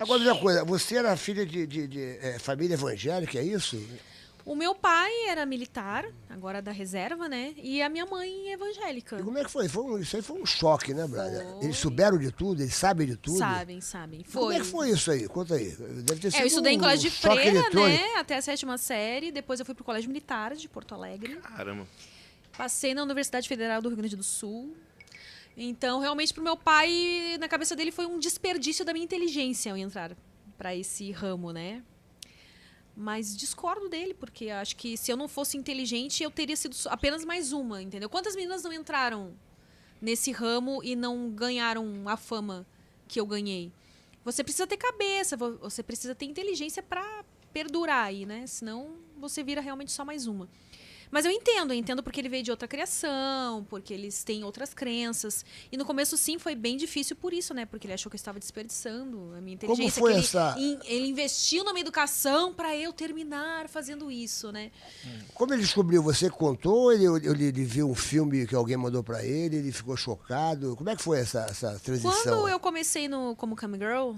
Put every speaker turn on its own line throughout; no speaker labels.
Agora, uma coisa, você era filha de, de, de é, família evangélica, é isso?
O meu pai era militar, agora da reserva, né? E a minha mãe evangélica.
E como é que foi? foi um, isso aí foi um choque, né, Braga?
Foi.
Eles souberam de tudo, eles sabem de tudo.
Sabem, sabem.
Como
Foi.
é que foi isso aí? Conta aí. Deve ter
É,
sido
eu estudei em
um
colégio de freira, né? Até a sétima série. Depois eu fui pro Colégio Militar de Porto Alegre.
Caramba.
Passei na Universidade Federal do Rio Grande do Sul. Então, realmente, pro meu pai, na cabeça dele, foi um desperdício da minha inteligência eu entrar para esse ramo, né? Mas discordo dele, porque acho que se eu não fosse inteligente, eu teria sido apenas mais uma, entendeu? Quantas meninas não entraram nesse ramo e não ganharam a fama que eu ganhei? Você precisa ter cabeça, vo- você precisa ter inteligência para perdurar aí, né? Senão você vira realmente só mais uma. Mas eu entendo, eu entendo porque ele veio de outra criação, porque eles têm outras crenças. E no começo, sim, foi bem difícil por isso, né? Porque ele achou que eu estava desperdiçando a minha
Como
inteligência.
foi
que ele,
essa-
in- ele investiu na minha educação para eu terminar fazendo isso, né?
Como ele descobriu? Você contou? Ele, ele, ele viu um filme que alguém mandou pra ele? Ele ficou chocado? Como é que foi essa, essa transição?
Quando eu comecei no como cam girl,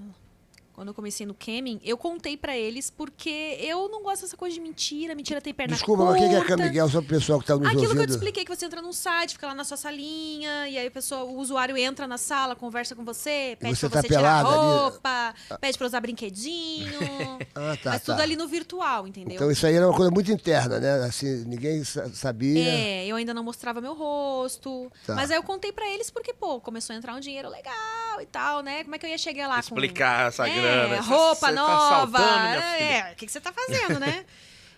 quando eu comecei no camming, eu contei pra eles porque eu não gosto dessa coisa de mentira, mentira tem perna
Desculpa,
curta.
mas o que é Cam Miguel? Só pro pessoal que tá nos
Aquilo que eu
ouvindo.
te expliquei, que você entra num site, fica lá na sua salinha, e aí a pessoa, o usuário entra na sala, conversa com você, pede
você
pra
tá
você tirar a
pelada ali?
roupa, pede pra usar brinquedinho.
Ah, tá,
mas
tá.
tudo ali no virtual, entendeu?
Então isso aí era uma coisa muito interna, né? Assim, ninguém sa- sabia.
É, eu ainda não mostrava meu rosto.
Tá.
Mas aí eu contei pra eles porque, pô, começou a entrar um dinheiro legal e tal, né? Como é que eu ia chegar lá
Explicar
com...
essa
é,
grana.
roupa
Você tá
nova.
filha.
é, o que, que você tá fazendo, né?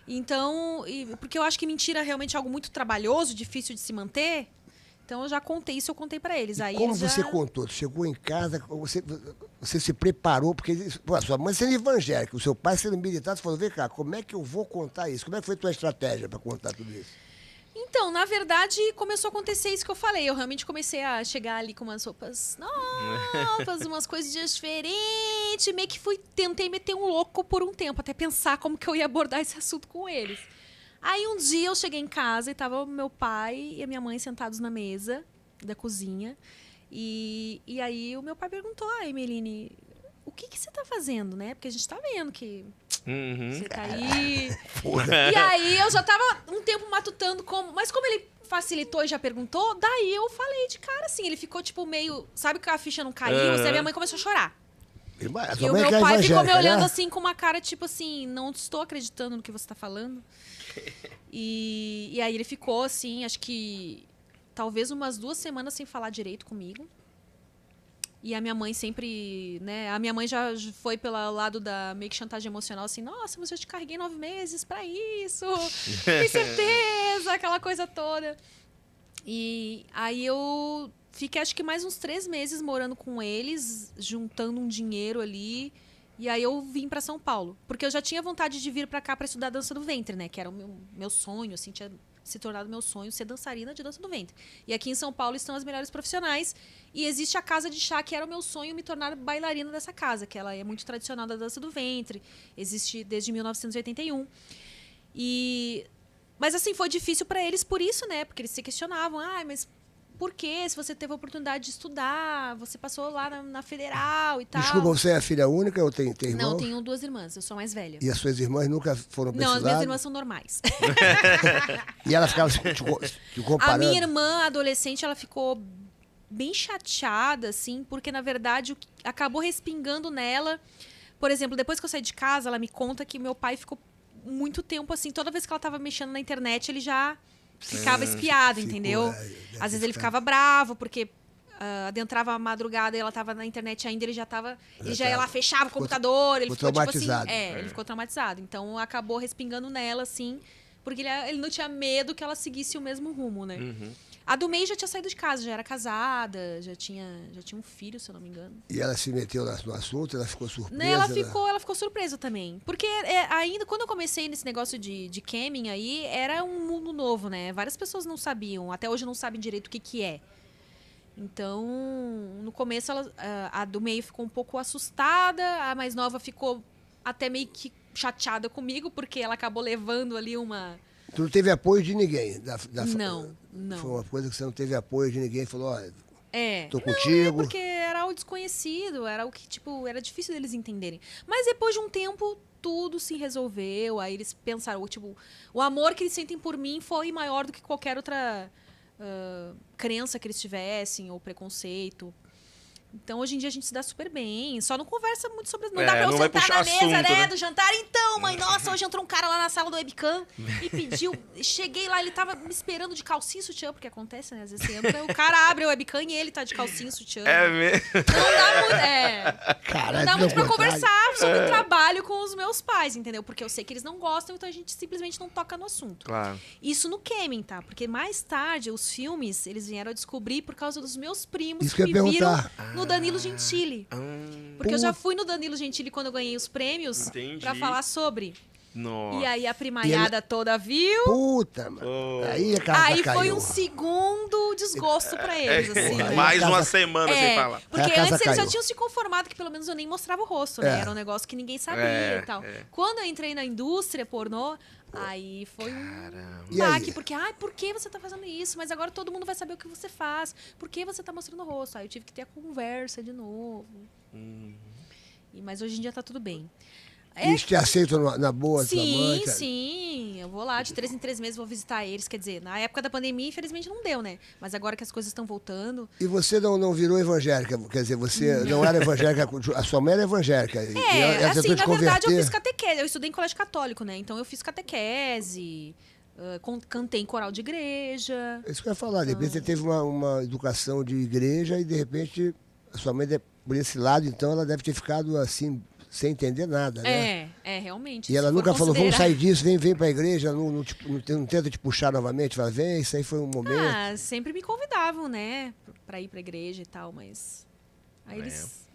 Então, e- porque eu acho que mentira é realmente algo muito trabalhoso, difícil de se manter. Então eu já contei isso, eu contei pra eles. Aí
Como
eles já...
você contou? Tu chegou em casa, você, você se preparou, porque pô, a sua mãe sendo evangélica, o seu pai sendo militar, você falou, vem cá, como é que eu vou contar isso? Como é que foi a tua estratégia para contar tudo isso?
Então, na verdade, começou a acontecer isso que eu falei. Eu realmente comecei a chegar ali com umas roupas novas, umas coisas diferentes. Meio que fui, tentei meter um louco por um tempo, até pensar como que eu ia abordar esse assunto com eles. Aí um dia eu cheguei em casa e tava meu pai e a minha mãe sentados na mesa da cozinha. E, e aí o meu pai perguntou, ah, Emeline, que que você tá fazendo, né? Porque a gente tá vendo que
Uhum.
você tá aí. E aí eu já tava um tempo matutando como. Mas como ele facilitou e já perguntou, daí eu falei de cara assim. Ele ficou tipo meio. Sabe que a ficha não caiu? Assim, a minha mãe começou a chorar. E o
mãe
meu
é
pai ficou me
evangélica,
olhando
né?
assim com uma cara tipo assim: não estou acreditando no que você tá falando. E, e aí ele ficou assim, acho que talvez umas duas semanas sem falar direito comigo. E a minha mãe sempre, né? A minha mãe já foi pelo lado da meio que chantagem emocional, assim, nossa, mas eu te carreguei nove meses pra isso. Tem certeza, aquela coisa toda. E aí eu fiquei acho que mais uns três meses morando com eles, juntando um dinheiro ali. E aí eu vim pra São Paulo. Porque eu já tinha vontade de vir pra cá pra estudar dança do ventre, né? Que era o meu, meu sonho, assim, tinha se tornado meu sonho ser dançarina de dança do ventre. E aqui em São Paulo estão as melhores profissionais. E existe a casa de chá, que era o meu sonho me tornar bailarina dessa casa, que ela é muito tradicional da dança do ventre. Existe desde 1981. E mas assim, foi difícil pra eles por isso, né? Porque eles se questionavam, ah, mas por que se você teve a oportunidade de estudar, você passou lá na, na federal e tal.
Desculpa, você é a filha única ou tem, tem irmão?
Não, tenho duas irmãs, eu sou mais velha.
E as suas irmãs nunca foram pra
Não, as minhas irmãs são normais.
E ela ficava te, te co- te
A
comparando?
minha irmã, adolescente, ela ficou bem chateada, assim, porque na verdade acabou respingando nela. Por exemplo, depois que eu saí de casa, ela me conta que meu pai ficou muito tempo assim, toda vez que ela tava mexendo na internet, ele já ficava espiado,
ficou,
entendeu?
é,
Às vezes ele ficava bravo, porque ah, adentrava a madrugada e ela tava na internet ainda, ele já tava. Ele já ia lá, fechava o
Ficou-
computador, ele
ficou
ficou, tipo assim.
traumatizado.
É, ele ficou traumatizado. Então acabou respingando nela, assim, porque ele, ele não tinha medo que ela seguisse o mesmo rumo, né?
Uhum.
A do meio já tinha saído de casa, já era casada, já tinha, já tinha um filho, se eu não me engano.
E ela se meteu no assunto, ela ficou surpresa.
Né, ela
né?
ficou, ela ficou surpresa também. Porque é, ainda quando eu comecei nesse negócio de, de camming aí, era um mundo novo, né? Várias pessoas não sabiam, até hoje não sabem direito o que, que é. Então, no começo, ela, a, a do meio ficou um pouco assustada, a mais nova ficou até meio que chateada comigo, porque ela acabou levando ali uma.
Tu não teve apoio de ninguém? Da, da-
Não, não.
Foi uma coisa que você não teve apoio de ninguém. Falou, olha,
É.
Tô contigo.
Porque era o desconhecido, era o que, tipo, era difícil deles entenderem. Mas depois de um tempo, tudo se resolveu. Aí eles pensaram, tipo, o amor que eles sentem por mim foi maior do que qualquer outra ah, crença que eles tivessem, ou preconceito. Então, hoje em dia, a gente se dá super bem. Só não conversa muito sobre... Não
É,
dá pra eu sentar na mesa,
assunto,
né,
né?
do jantar. Então, mãe, nossa, hoje entrou um cara lá na sala do webcam e pediu... Cheguei lá, ele tava me esperando de calcinha e sutiã, porque acontece, né? Às vezes você entra, o cara abre a webcam e ele tá de calcinha e sutiã.
É mesmo.
Não dá muito, é, não dá muito pra conversar sobre
É.
trabalho com os meus pais, entendeu? Porque eu sei que eles não gostam, então a gente simplesmente não toca no assunto.
Claro.
Isso no Kemen, tá? Porque mais tarde, os filmes, eles vieram a descobrir por causa dos meus primos
Isso que
que me viram
perguntar.
No Danilo Gentili.
Hum,
Porque eu já fui no Danilo Gentili quando eu ganhei os prêmios pra falar sobre.
nossa.
E aí a primaiada toda viu.
Puta, mano.
Oh.
Aí a casa
Aí
caiu.
foi um segundo desgosto pra eles, assim.
Aí
Mais
a
uma semana sem
É,
falar.
porque antes eles já tinham se conformado que pelo menos eu nem mostrava o rosto, né?
É.
Era um negócio que ninguém sabia
É,
e tal.
é.
Quando eu entrei na indústria pornô, aí foi um
Caramba.
Aí?
baque, porque, ai, por que você tá fazendo isso? Mas agora todo mundo vai saber o que você faz. Por que você tá mostrando o rosto? Aí eu tive que ter a conversa de novo.
Hum.
E, mas hoje em dia tá tudo bem.
Eles te aceitam na, na boa,
Sim,
mãe,
sim. Eu vou lá de três em três meses, vou visitar eles. Quer dizer, na época da pandemia, infelizmente não deu, né? Mas agora que as coisas estão voltando.
E você não, não virou evangélica, quer dizer, você não era evangélica, a sua mãe era evangélica. e ela,
É, assim, na verdade eu fiz catequese. Eu estudei em colégio católico, né? Então eu fiz catequese, ah, con- cantei em coral de igreja.
É Isso que eu ia falar, de repente você teve uma, uma educação de igreja e de repente a sua mãe, por esse lado, então, ela deve ter ficado assim, sem entender nada, né?
É, é, realmente.
E ela nunca falou, vamos sair disso, vem, vem pra igreja, não, não, não não tenta te puxar novamente, fala, vem, isso aí foi um momento.
Ah, sempre me convidavam, né? Pra ir pra igreja e tal, mas. Aí
É.
eles.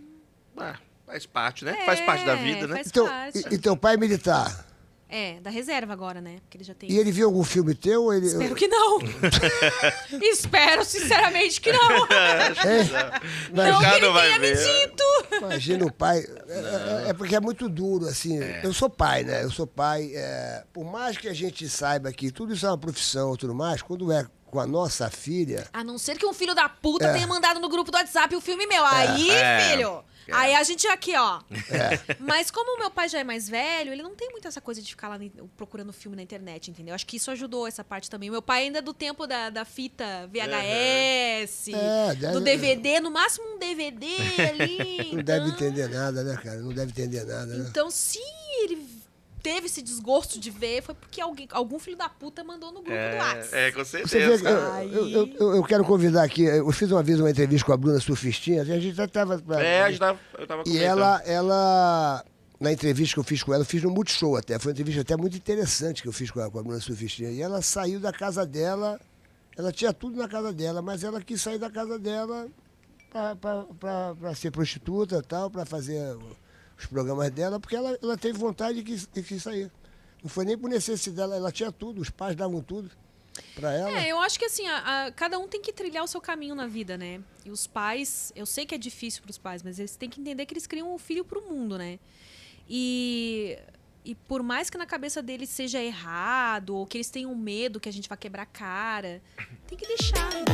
Ah, faz parte, né?
É,
faz parte da vida, né?
faz
Então,
parte.
e, e teu pai é militar?
É, da reserva agora, né? Porque ele já tem.
E ele viu algum filme teu? Ele,
Espero que não. Espero, sinceramente, que não. não
Já
que ele
não vai
me
ver.
dito.
Imagina o pai. É, é- é porque é muito duro, assim. Eu sou pai, né? Eu sou pai. é, por mais que a gente saiba que tudo isso é uma profissão e tudo mais, quando é com a nossa filha.
A não ser que um filho da puta
É.
tenha mandado no grupo do WhatsApp o filme meu. Aí,
É.
filho.
É.
Aí a gente aqui, ó. Mas como o meu pai já é mais velho, ele não tem muito essa coisa de ficar lá procurando filme na internet, entendeu? Acho que isso ajudou essa parte também. O meu pai ainda é do tempo da, da fita VHS,
É, deve-
do DVD, no máximo um DVD ali.
Não deve
então-
entender nada, né, cara? Não deve entender nada, né?
Então, ele teve esse desgosto de ver, foi porque alguém, algum filho da puta mandou no grupo do WhatsApp.
É, é, com
Você vê,
certeza.
eu,
cara.
eu, eu- eu- eu quero convidar aqui. Eu fiz uma vez uma entrevista com a Bruna Surfistinha, a gente já estava.
É, a gente tava, eu tava
E ela, ela, na entrevista que eu fiz com ela, eu fiz no Multishow até. Foi uma entrevista até muito interessante que eu fiz com a, com a Bruna Surfistinha. E ela saiu da casa dela, ela tinha tudo na casa dela, mas ela quis sair da casa dela para ser prostituta e tal, para fazer os programas dela, porque ela, ela teve vontade e quis, e quis sair. Não foi nem por necessidade, ela tinha tudo, os pais davam tudo para ela.
É, eu acho que assim, a- a- cada um tem que trilhar o seu caminho na vida, né? E os pais, eu sei que é difícil para os pais, mas eles têm que entender que eles criam um filho para o mundo, né? E, e por mais que na cabeça deles seja errado, ou que eles tenham medo que a gente vai quebrar cara, tem que deixar. né?